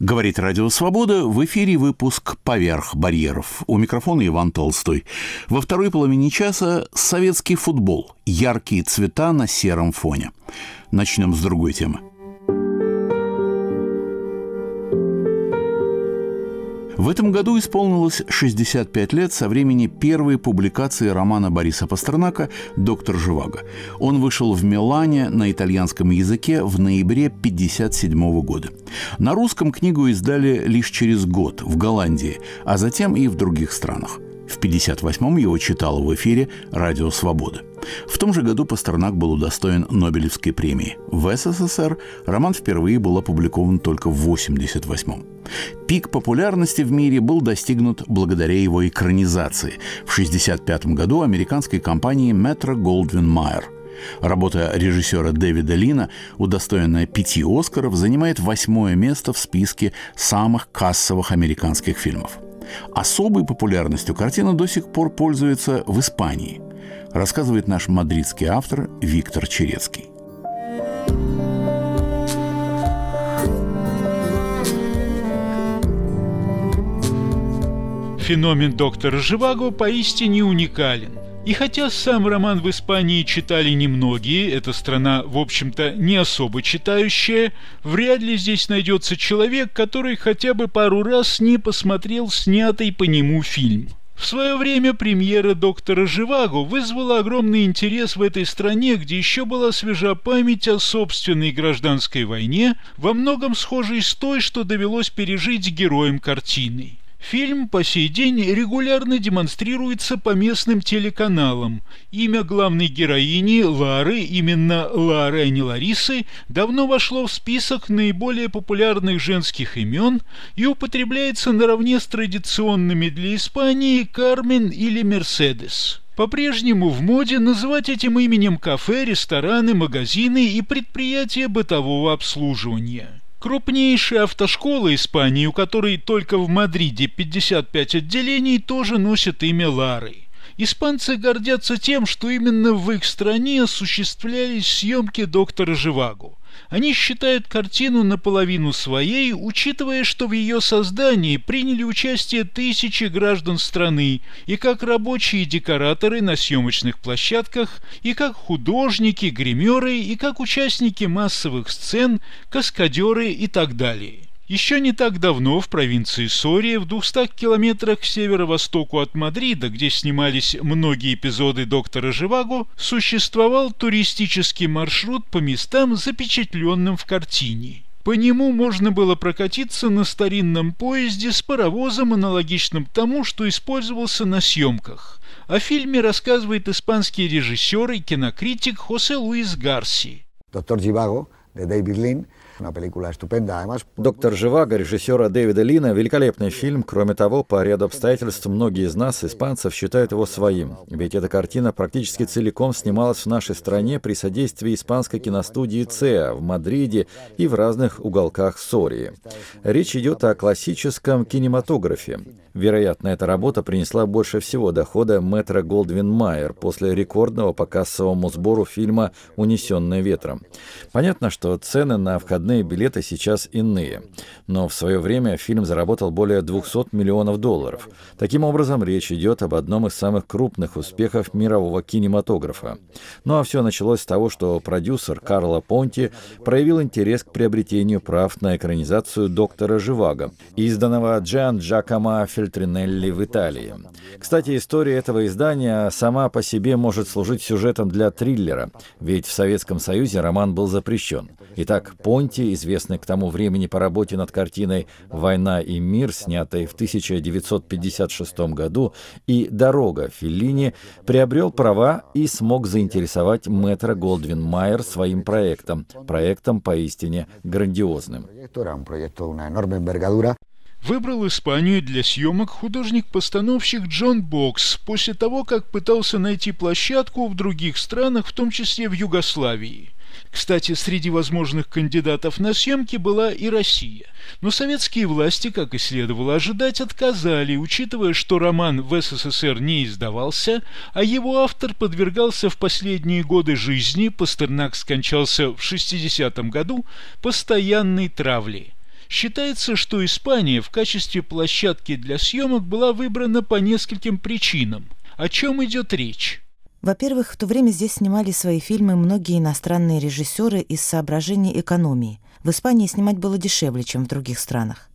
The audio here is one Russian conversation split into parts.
Говорит Радио Свобода, в эфире выпуск «Поверх барьеров». У микрофона Иван Толстой. Во второй половине часа советский футбол. Яркие цвета на сером фоне. Начнем с другой темы. В этом году исполнилось 65 лет со времени первой публикации романа Бориса Пастернака «Доктор Живаго». Он вышел в Милане на итальянском языке в ноябре 1957 года. На русском книгу издали лишь через год в Голландии, а затем и в других странах. В 1958-м его читал в эфире «Радио Свобода». В том же году Пастернак был удостоен Нобелевской премии. В СССР роман впервые был опубликован только в 1988-м. Пик популярности в мире был достигнут благодаря его экранизации в 1965 году американской компанией Metro Goldwyn Mayer – Работа режиссера Дэвида Лина, удостоенная пяти Оскаров, занимает восьмое место в списке самых кассовых американских фильмов. Особой популярностью картина до сих пор пользуется в Испании, рассказывает наш мадридский автор Виктор Черецкий. Феномен доктора Живаго поистине уникален. И хотя сам роман в Испании читали немногие, эта страна, в общем-то, не особо читающая, вряд ли здесь найдется человек, который хотя бы пару раз не посмотрел снятый по нему фильм. В свое время премьера «Доктора Живаго» вызвала огромный интерес в этой стране, где еще была свежа память о собственной гражданской войне, во многом схожей с той, что довелось пережить героям картины. Фильм по сей день регулярно демонстрируется по местным телеканалам. Имя главной героини Лары, именно Лары, а не Ларисы, давно вошло в список наиболее популярных женских имен и употребляется наравне с традиционными для Испании Кармен или Мерседес. По-прежнему в моде называть этим именем кафе, рестораны, магазины и предприятия бытового обслуживания. Крупнейшая автошкола Испании, у которой только в Мадриде 55 отделений, тоже носит имя Лары. Испанцы гордятся тем, что именно в их стране осуществлялись съемки доктора Живаго. Они считают картину наполовину своей, учитывая, что в ее создании приняли участие тысячи граждан страны, и как рабочие декораторы на съемочных площадках, и как художники, гримеры, и как участники массовых сцен, каскадеры и так далее. Еще не так давно в провинции Сория, в 200 километрах к северо-востоку от Мадрида, где снимались многие эпизоды «Доктора Живаго», существовал туристический маршрут по местам, запечатленным в картине. По нему можно было прокатиться на старинном поезде с паровозом, аналогичным тому, что использовался на съемках. О фильме рассказывает испанский режиссер и кинокритик Хосе Луис Гарси. Доктор Живаго, David Lynn, Доктор Живаго режиссера Дэвида Лина великолепный фильм. Кроме того, по ряду обстоятельств многие из нас, испанцев, считают его своим. Ведь эта картина практически целиком снималась в нашей стране при содействии испанской киностудии ЦЕА в Мадриде и в разных уголках Сории. Речь идет о классическом кинематографе. Вероятно, эта работа принесла больше всего дохода Мэтра Голдвин Майер после рекордного по кассовому сбору фильма «Унесенная ветром». Понятно, что цены на входные билеты сейчас иные, но в свое время фильм заработал более 200 миллионов долларов. Таким образом, речь идет об одном из самых крупных успехов мирового кинематографа. Ну а все началось с того, что продюсер Карло Понти проявил интерес к приобретению прав на экранизацию «Доктора Живаго», изданного Джан Джакома Фельдмана Тринелли в Италии. Кстати, история этого издания сама по себе может служить сюжетом для триллера, ведь в Советском Союзе роман был запрещен. Итак, Понти, известный к тому времени по работе над картиной «Война и мир», снятой в 1956 году, и «Дорога» Феллини, приобрел права и смог заинтересовать мэтра Голдвин Майер своим проектом, проектом поистине грандиозным выбрал Испанию для съемок художник-постановщик Джон Бокс после того, как пытался найти площадку в других странах, в том числе в Югославии. Кстати, среди возможных кандидатов на съемки была и Россия. Но советские власти, как и следовало ожидать, отказали, учитывая, что роман в СССР не издавался, а его автор подвергался в последние годы жизни, Пастернак скончался в 60-м году, постоянной травле. Считается, что Испания в качестве площадки для съемок была выбрана по нескольким причинам. О чем идет речь? Во-первых, в то время здесь снимали свои фильмы многие иностранные режиссеры из соображений экономии. В Испании снимать было дешевле, чем в других странах.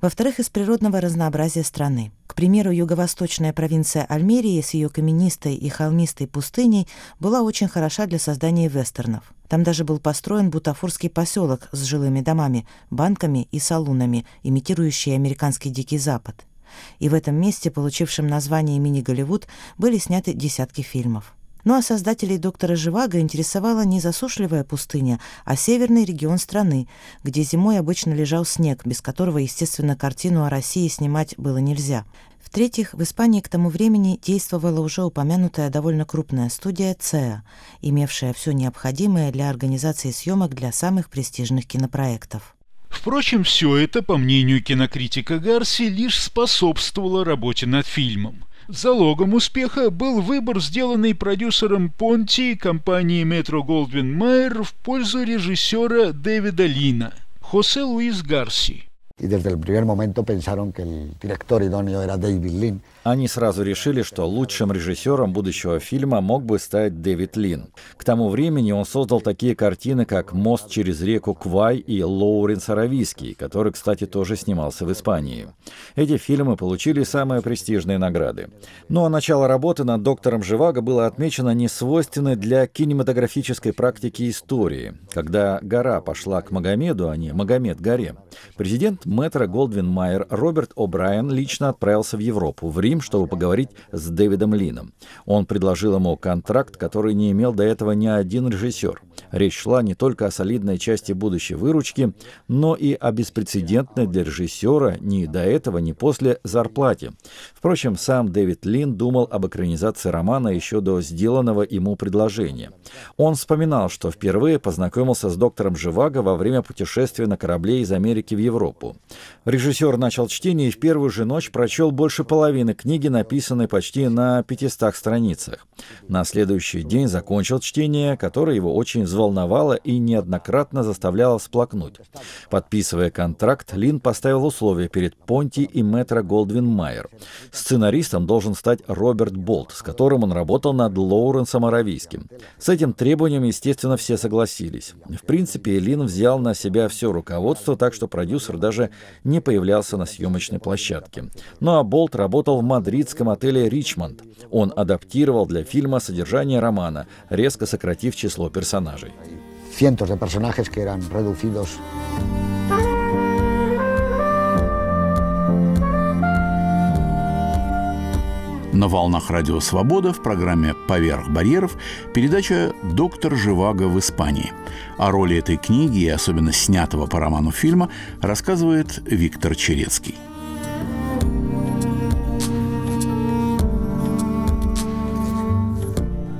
Во-вторых, из природного разнообразия страны. К примеру, юго-восточная провинция Альмерии с ее каменистой и холмистой пустыней была очень хороша для создания вестернов. Там даже был построен бутафорский поселок с жилыми домами, банками и салунами, имитирующие американский Дикий Запад. И в этом месте, получившем название «Мини-Голливуд», были сняты десятки фильмов. Ну а создателей «Доктора Живаго» интересовала не засушливая пустыня, а северный регион страны, где зимой обычно лежал снег, без которого, естественно, картину о России снимать было нельзя. В-третьих, в Испании к тому времени действовала уже упомянутая довольно крупная студия ЦЕА, имевшая все необходимое для организации съемок для самых престижных кинопроектов. Впрочем, все это, по мнению кинокритика Гарси, лишь способствовало работе над фильмом. Залогом успеха был выбор, сделанный продюсером Понти компании Метро Голдвин Майер в пользу режиссера Дэвида Лина, Хосе Луис Гарси. Y desde el primer momento pensaron que el director idóneo era Они сразу решили, что лучшим режиссером будущего фильма мог бы стать Дэвид Лин. К тому времени он создал такие картины, как «Мост через реку Квай» и «Лоуренс Аравийский», который, кстати, тоже снимался в Испании. Эти фильмы получили самые престижные награды. Но ну, а начало работы над «Доктором Живаго» было отмечено несвойственной для кинематографической практики истории, когда гора пошла к Магомеду, а не Магомед горе. Президент Мэтра Голдвин Майер Роберт О'Брайен лично отправился в Европу, в Рим, ним, чтобы поговорить с Дэвидом Лином. Он предложил ему контракт, который не имел до этого ни один режиссер. Речь шла не только о солидной части будущей выручки, но и о беспрецедентной для режиссера ни до этого, ни после зарплате. Впрочем, сам Дэвид Лин думал об экранизации романа еще до сделанного ему предложения. Он вспоминал, что впервые познакомился с доктором Живаго во время путешествия на корабле из Америки в Европу. Режиссер начал чтение и в первую же ночь прочел больше половины книги, написанной почти на 500 страницах. На следующий день закончил чтение, которое его очень взволновало и неоднократно заставляло всплакнуть. Подписывая контракт, Лин поставил условия перед Понти и Метро Голдвин Майер. Сценаристом должен стать Роберт Болт, с которым он работал над Лоуренсом Аравийским. С этим требованием, естественно, все согласились. В принципе, Лин взял на себя все руководство, так что продюсер даже не появлялся на съемочной площадке. Ну а Болт работал в мадридском отеле «Ричмонд». Он адаптировал для фильма содержание романа, резко сократив число персонажей. Cientos de personajes que eran reducidos На волнах Радио Свобода в программе «Поверх барьеров» передача «Доктор Живаго в Испании». О роли этой книги и особенно снятого по роману фильма рассказывает Виктор Черецкий.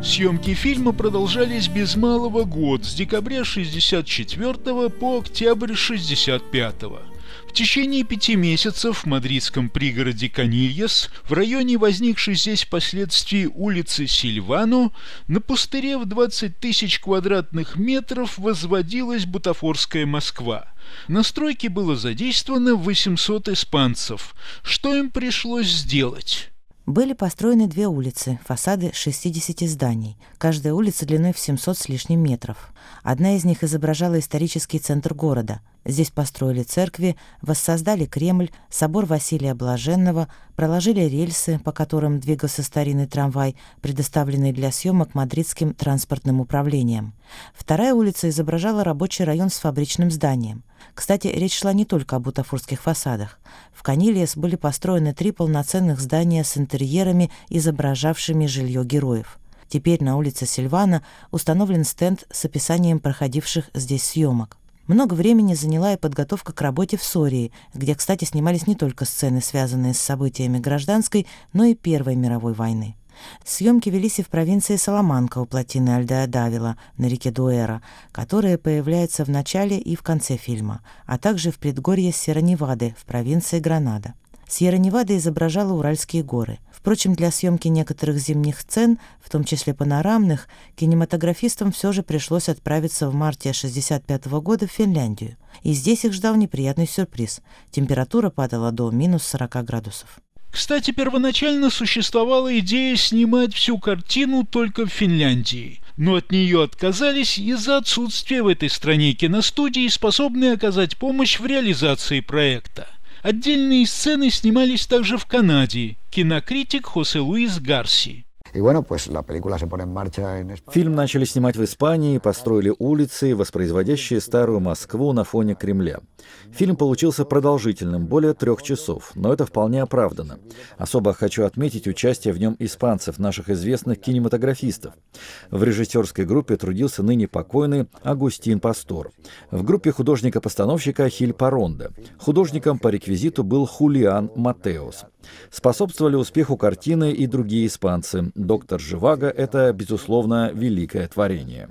Съемки фильма продолжались без малого год, с декабря 64 по октябрь 65 -го. В течение пяти месяцев в мадридском пригороде Канильяс, в районе возникшей здесь впоследствии улицы Сильвану, на пустыре в 20 тысяч квадратных метров возводилась бутафорская Москва. На стройке было задействовано 800 испанцев. Что им пришлось сделать? Были построены две улицы, фасады 60 зданий, каждая улица длиной в 700 с лишним метров. Одна из них изображала исторический центр города. Здесь построили церкви, воссоздали Кремль, собор Василия Блаженного, проложили рельсы, по которым двигался старинный трамвай, предоставленный для съемок мадридским транспортным управлением. Вторая улица изображала рабочий район с фабричным зданием. Кстати, речь шла не только о бутафорских фасадах. В Канилиес были построены три полноценных здания с интерьерами, изображавшими жилье героев. Теперь на улице Сильвана установлен стенд с описанием проходивших здесь съемок. Много времени заняла и подготовка к работе в Сории, где, кстати, снимались не только сцены, связанные с событиями гражданской, но и Первой мировой войны. Съемки велись и в провинции Саламанка у плотины Альдеа-Давила на реке Дуэра, которая появляется в начале и в конце фильма, а также в предгорье Сера-Невады в провинции Гранада. Сьерра-Невада изображала Уральские горы. Впрочем, для съемки некоторых зимних сцен, в том числе панорамных, кинематографистам все же пришлось отправиться в марте 1965 года в Финляндию. И здесь их ждал неприятный сюрприз. Температура падала до минус 40 градусов. Кстати, первоначально существовала идея снимать всю картину только в Финляндии, но от нее отказались из-за отсутствия в этой стране киностудии, способной оказать помощь в реализации проекта. Отдельные сцены снимались также в Канаде. Кинокритик Хосе Луис Гарси. Фильм начали снимать в Испании, построили улицы, воспроизводящие старую Москву на фоне Кремля. Фильм получился продолжительным, более трех часов, но это вполне оправдано. Особо хочу отметить участие в нем испанцев, наших известных кинематографистов. В режиссерской группе трудился ныне покойный Агустин Пастор. В группе художника-постановщика Хиль Паронда. Художником по реквизиту был Хулиан Матеос. Способствовали успеху картины и другие испанцы. «Доктор Живаго» — это, безусловно, великое творение.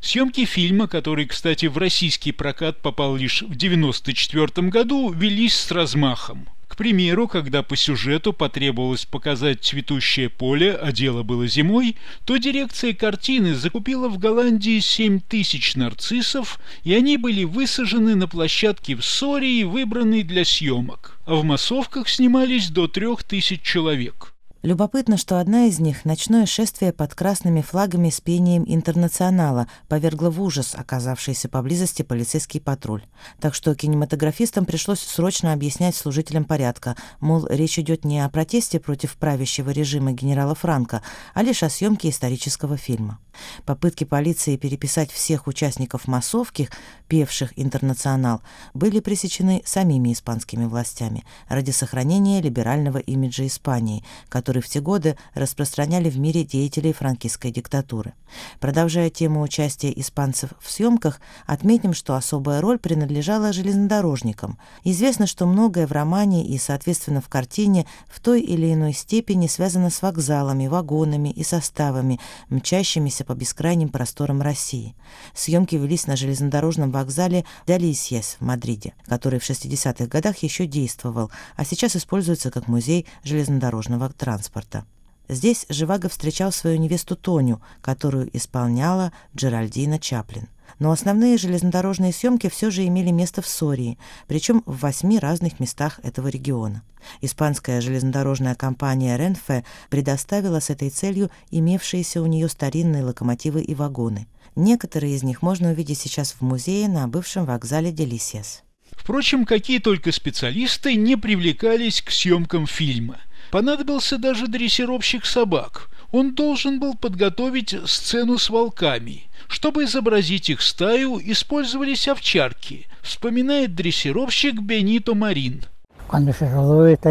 Съемки фильма, который, кстати, в российский прокат попал лишь в 1994 году, велись с размахом. Примеру, когда по сюжету потребовалось показать цветущее поле, а дело было зимой, то дирекция картины закупила в Голландии 7 тысяч нарциссов, и они были высажены на площадке в Сории, выбранной для съемок. А в массовках снимались до трех тысяч человек. Любопытно, что одна из них, ночное шествие под красными флагами с пением интернационала, повергло в ужас оказавшийся поблизости полицейский патруль. Так что кинематографистам пришлось срочно объяснять служителям порядка, мол, речь идет не о протесте против правящего режима генерала Франка, а лишь о съемке исторического фильма. Попытки полиции переписать всех участников массовки, певших «Интернационал», были пресечены самими испанскими властями ради сохранения либерального имиджа Испании, который в те годы распространяли в мире деятелей франкистской диктатуры. Продолжая тему участия испанцев в съемках, отметим, что особая роль принадлежала железнодорожникам. Известно, что многое в романе и, соответственно, в картине в той или иной степени связано с вокзалами, вагонами и составами, мчащимися по бескрайним просторам России. Съемки велись на железнодорожном вокзале Далисьес в Мадриде, который в 60-х годах еще действовал, а сейчас используется как музей железнодорожного транспорта. Здесь Живаго встречал свою невесту Тоню, которую исполняла Джеральдина Чаплин. Но основные железнодорожные съемки все же имели место в Сории, причем в восьми разных местах этого региона. Испанская железнодорожная компания «Ренфе» предоставила с этой целью имевшиеся у нее старинные локомотивы и вагоны. Некоторые из них можно увидеть сейчас в музее на бывшем вокзале Делисиас. Впрочем, какие только специалисты не привлекались к съемкам фильма. Понадобился даже дрессировщик собак. Он должен был подготовить сцену с волками – чтобы изобразить их стаю, использовались овчарки, вспоминает дрессировщик Бенито Марин. Cuando se rodó esta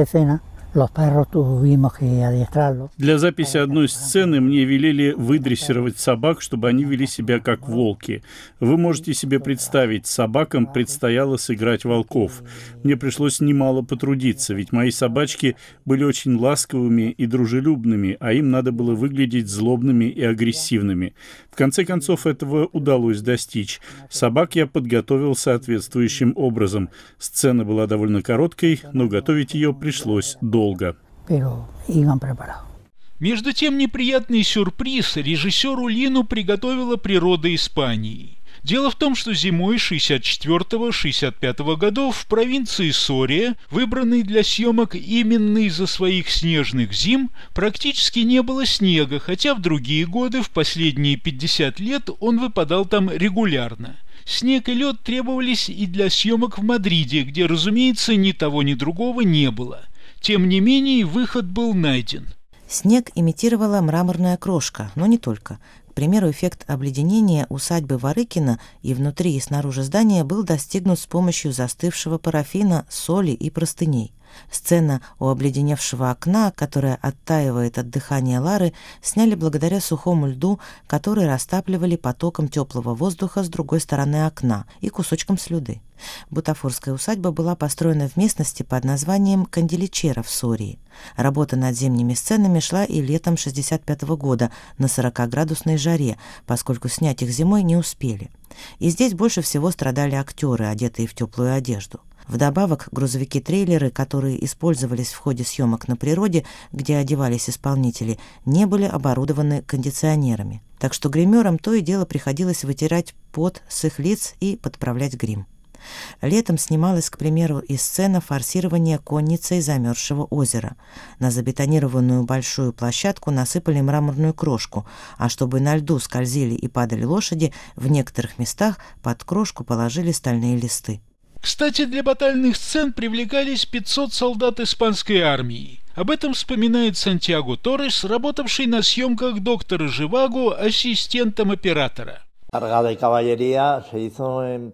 для записи одной сцены мне велели выдрессировать собак, чтобы они вели себя как волки. Вы можете себе представить, собакам предстояло сыграть волков. Мне пришлось немало потрудиться, ведь мои собачки были очень ласковыми и дружелюбными, а им надо было выглядеть злобными и агрессивными. В конце концов, этого удалось достичь. Собак я подготовил соответствующим образом. Сцена была довольно короткой, но готовить ее пришлось долго долго. Между тем неприятный сюрприз режиссеру Лину приготовила природа Испании. Дело в том, что зимой 64-65 годов в провинции Сория, выбранной для съемок именно из-за своих снежных зим, практически не было снега, хотя в другие годы, в последние 50 лет, он выпадал там регулярно. Снег и лед требовались и для съемок в Мадриде, где, разумеется, ни того, ни другого не было – тем не менее, выход был найден. Снег имитировала мраморная крошка, но не только. К примеру, эффект обледенения усадьбы Варыкина и внутри и снаружи здания был достигнут с помощью застывшего парафина, соли и простыней. Сцена у обледеневшего окна, которая оттаивает от дыхания Лары, сняли благодаря сухому льду, который растапливали потоком теплого воздуха с другой стороны окна и кусочком слюды. Бутафорская усадьба была построена в местности под названием Канделичера в Сории. Работа над зимними сценами шла и летом 65 -го года на 40-градусной жаре, поскольку снять их зимой не успели. И здесь больше всего страдали актеры, одетые в теплую одежду. Вдобавок, грузовики-трейлеры, которые использовались в ходе съемок на природе, где одевались исполнители, не были оборудованы кондиционерами. Так что гримерам то и дело приходилось вытирать пот с их лиц и подправлять грим. Летом снималась, к примеру, и сцена форсирования конницей замерзшего озера. На забетонированную большую площадку насыпали мраморную крошку, а чтобы на льду скользили и падали лошади, в некоторых местах под крошку положили стальные листы. Кстати, для батальных сцен привлекались 500 солдат испанской армии. Об этом вспоминает Сантьяго Торрес, работавший на съемках доктора Живаго ассистентом оператора.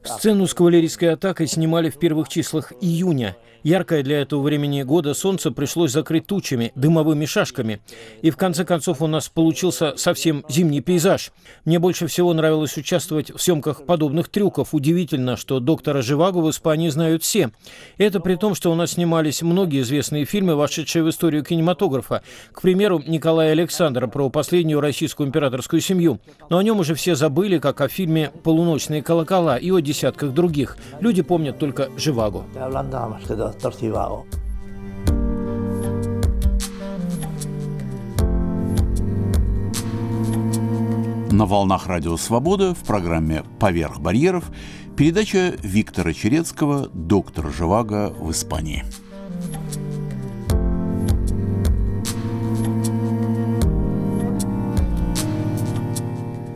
Сцену с кавалерийской атакой снимали в первых числах июня – Яркое для этого времени года солнце пришлось закрыть тучами, дымовыми шашками. И в конце концов у нас получился совсем зимний пейзаж. Мне больше всего нравилось участвовать в съемках подобных трюков. Удивительно, что доктора Живаго в Испании знают все. Это при том, что у нас снимались многие известные фильмы, вошедшие в историю кинематографа. К примеру, Николая Александра про последнюю российскую императорскую семью. Но о нем уже все забыли, как о фильме «Полуночные колокола» и о десятках других. Люди помнят только Живаго doctor Cibago. На волнах Радио Свобода в программе «Поверх барьеров» передача Виктора Черецкого «Доктор Живаго в Испании».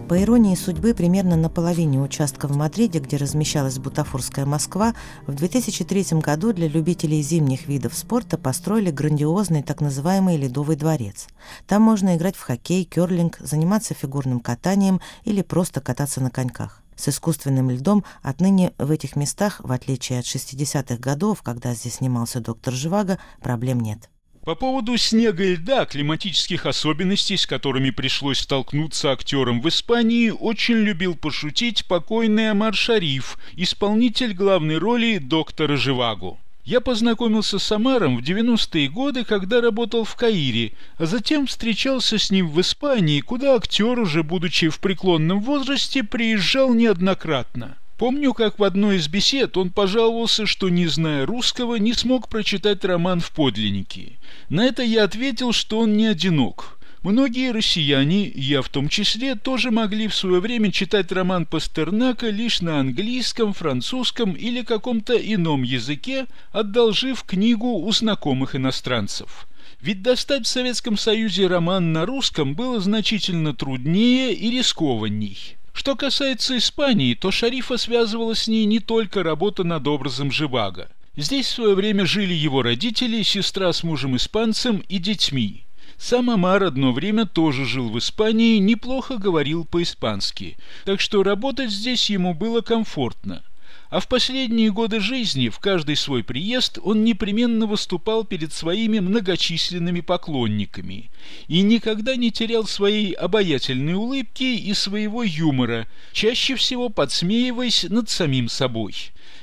По иронии судьбы, примерно на половине участка в Мадриде, где размещалась бутафорская Москва, в 2003 году для любителей зимних видов спорта построили грандиозный так называемый Ледовый дворец. Там можно играть в хоккей, керлинг, заниматься фигурным катанием или просто кататься на коньках. С искусственным льдом отныне в этих местах, в отличие от 60-х годов, когда здесь снимался доктор Живаго, проблем нет. По поводу снега и льда, климатических особенностей, с которыми пришлось столкнуться актерам в Испании, очень любил пошутить покойный Амар Шариф, исполнитель главной роли доктора Живаго. Я познакомился с Амаром в 90-е годы, когда работал в Каире, а затем встречался с ним в Испании, куда актер, уже будучи в преклонном возрасте, приезжал неоднократно. Помню, как в одной из бесед он пожаловался, что, не зная русского, не смог прочитать роман в подлиннике. На это я ответил, что он не одинок. Многие россияне, я в том числе, тоже могли в свое время читать роман Пастернака лишь на английском, французском или каком-то ином языке, одолжив книгу у знакомых иностранцев. Ведь достать в Советском Союзе роман на русском было значительно труднее и рискованней. Что касается Испании, то Шарифа связывала с ней не только работа над образом Живаго. Здесь в свое время жили его родители, сестра с мужем-испанцем и детьми. Сам Амар одно время тоже жил в Испании, неплохо говорил по-испански, так что работать здесь ему было комфортно – а в последние годы жизни в каждый свой приезд он непременно выступал перед своими многочисленными поклонниками и никогда не терял своей обаятельной улыбки и своего юмора, чаще всего подсмеиваясь над самим собой.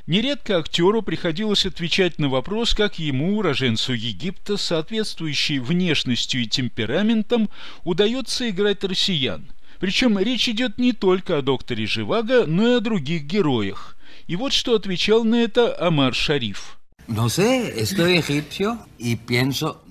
Нередко актеру приходилось отвечать на вопрос, как ему, уроженцу Египта, соответствующей внешностью и темпераментом, удается играть россиян. Причем речь идет не только о докторе Живаго, но и о других героях. И вот что отвечал на это Амар Шариф.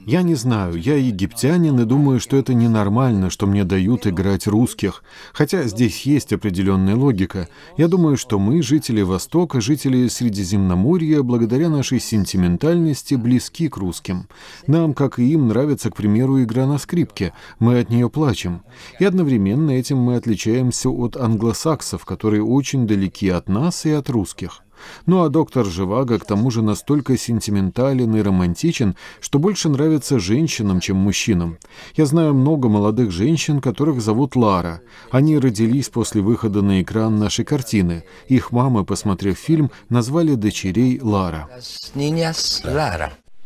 Я не знаю, я египтянин и думаю, что это ненормально, что мне дают играть русских. Хотя здесь есть определенная логика. Я думаю, что мы, жители Востока, жители Средиземноморья, благодаря нашей сентиментальности, близки к русским. Нам, как и им, нравится, к примеру, игра на скрипке. Мы от нее плачем. И одновременно этим мы отличаемся от англосаксов, которые очень далеки от нас и от русских. Ну а доктор Живаго к тому же настолько сентиментален и романтичен, что больше нравится женщинам, чем мужчинам. Я знаю много молодых женщин, которых зовут Лара. Они родились после выхода на экран нашей картины. Их мамы, посмотрев фильм, назвали дочерей Лара.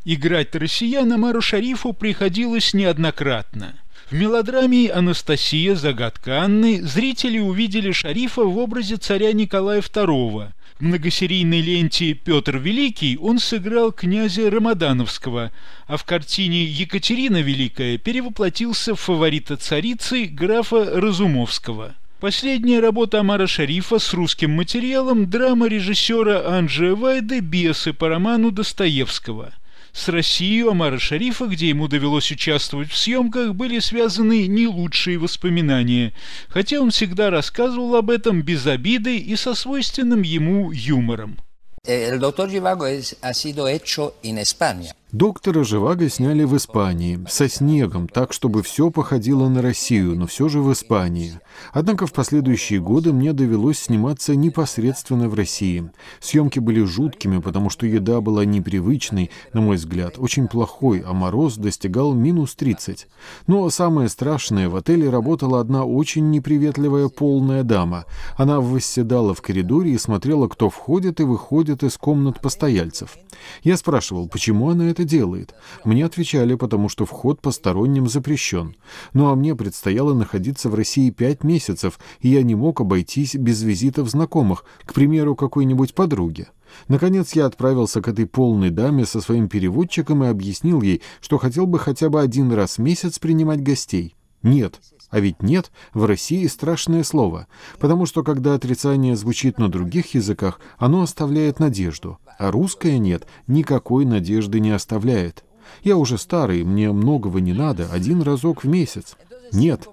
Играть россиян Амару Шарифу приходилось неоднократно. В мелодраме «Анастасия. Загадка Анны» зрители увидели Шарифа в образе царя Николая II, в многосерийной ленте «Петр Великий» он сыграл князя Рамадановского, а в картине «Екатерина Великая» перевоплотился в фаворита царицы графа Разумовского. Последняя работа Амара Шарифа с русским материалом – драма режиссера Анджея Вайды «Бесы» по роману Достоевского. С Россией Амара Шарифа, где ему довелось участвовать в съемках, были связаны не лучшие воспоминания, хотя он всегда рассказывал об этом без обиды и со свойственным ему юмором. El doctor Givago ha sido hecho en España. Доктора Живаго сняли в Испании, со снегом, так, чтобы все походило на Россию, но все же в Испании. Однако в последующие годы мне довелось сниматься непосредственно в России. Съемки были жуткими, потому что еда была непривычной, на мой взгляд, очень плохой, а мороз достигал минус 30. Но самое страшное, в отеле работала одна очень неприветливая полная дама. Она восседала в коридоре и смотрела, кто входит и выходит из комнат постояльцев. Я спрашивал, почему она это делает. Мне отвечали, потому что вход посторонним запрещен. Ну а мне предстояло находиться в России пять месяцев, и я не мог обойтись без визитов знакомых, к примеру, какой-нибудь подруги. Наконец я отправился к этой полной даме со своим переводчиком и объяснил ей, что хотел бы хотя бы один раз в месяц принимать гостей. Нет, а ведь «нет» в России страшное слово, потому что когда отрицание звучит на других языках, оно оставляет надежду, а русское «нет» никакой надежды не оставляет. Я уже старый, мне многого не надо, один разок в месяц. Нет.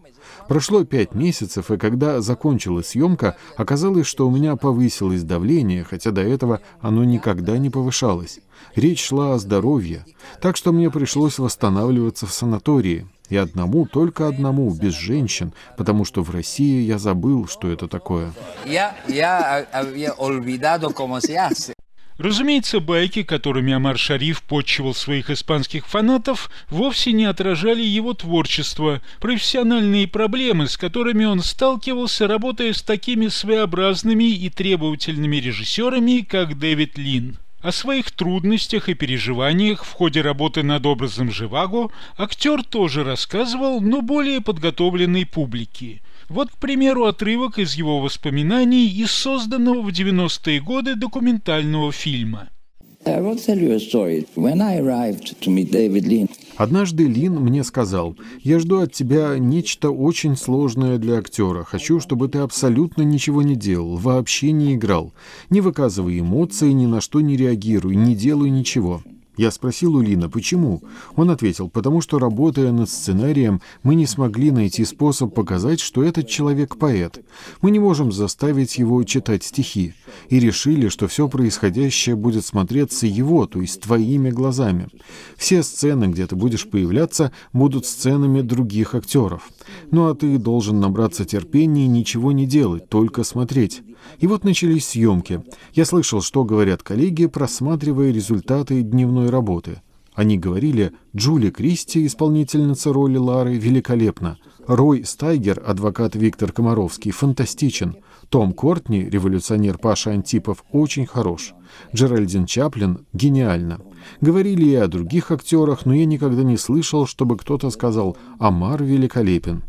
Прошло пять месяцев, и когда закончилась съемка, оказалось, что у меня повысилось давление, хотя до этого оно никогда не повышалось. Речь шла о здоровье, так что мне пришлось восстанавливаться в санатории. И одному, только одному, без женщин, потому что в России я забыл, что это такое. Я, я cómo se hace. Разумеется, байки, которыми Амар Шариф подчивал своих испанских фанатов, вовсе не отражали его творчество, профессиональные проблемы, с которыми он сталкивался, работая с такими своеобразными и требовательными режиссерами, как Дэвид Лин. О своих трудностях и переживаниях в ходе работы над образом Живаго актер тоже рассказывал, но более подготовленной публике. Вот, к примеру, отрывок из его воспоминаний из созданного в 90-е годы документального фильма. Однажды Лин мне сказал, «Я жду от тебя нечто очень сложное для актера. Хочу, чтобы ты абсолютно ничего не делал, вообще не играл. Не выказывай эмоций, ни на что не реагируй, не делай ничего». Я спросил у Лина, почему. Он ответил, потому что, работая над сценарием, мы не смогли найти способ показать, что этот человек поэт. Мы не можем заставить его читать стихи. И решили, что все происходящее будет смотреться его, то есть твоими глазами. Все сцены, где ты будешь появляться, будут сценами других актеров. Ну а ты должен набраться терпения и ничего не делать, только смотреть. И вот начались съемки. Я слышал, что говорят коллеги, просматривая результаты дневной работы. Они говорили, Джули Кристи, исполнительница роли Лары, великолепна. Рой Стайгер, адвокат Виктор Комаровский, фантастичен. Том Кортни, революционер Паша Антипов, очень хорош. Джеральдин Чаплин гениально. Говорили и о других актерах, но я никогда не слышал, чтобы кто-то сказал «Амар великолепен».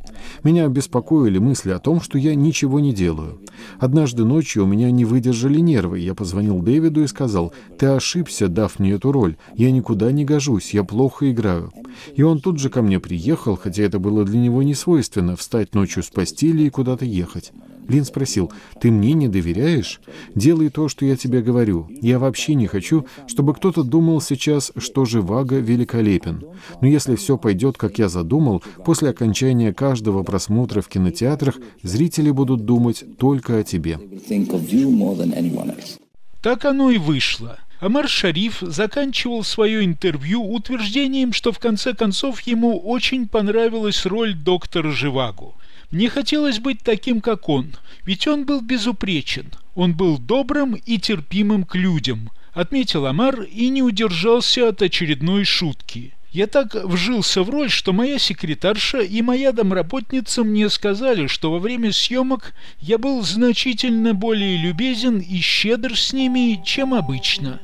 Меня беспокоили мысли о том, что я ничего не делаю. Однажды ночью у меня не выдержали нервы. Я позвонил Дэвиду и сказал «Ты ошибся, дав мне эту роль. Я никуда не гожусь, я плохо играю». И он тут же ко мне приехал, хотя это было для него не свойственно, встать ночью с постели и куда-то ехать. Лин спросил, «Ты мне не доверяешь? Делай то, что я тебе говорю. Я вообще не хочу, чтобы кто-то думал сейчас, что Живаго великолепен. Но если все пойдет, как я задумал, после окончания каждого просмотра в кинотеатрах зрители будут думать только о тебе». Так оно и вышло. Амар Шариф заканчивал свое интервью утверждением, что в конце концов ему очень понравилась роль доктора Живаго – мне хотелось быть таким, как он, ведь он был безупречен. Он был добрым и терпимым к людям, отметил Амар и не удержался от очередной шутки. Я так вжился в роль, что моя секретарша и моя домработница мне сказали, что во время съемок я был значительно более любезен и щедр с ними, чем обычно.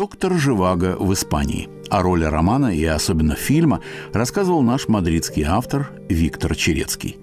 «Доктор Живаго» в Испании. О роли романа и особенно фильма рассказывал наш мадридский автор Виктор Черецкий.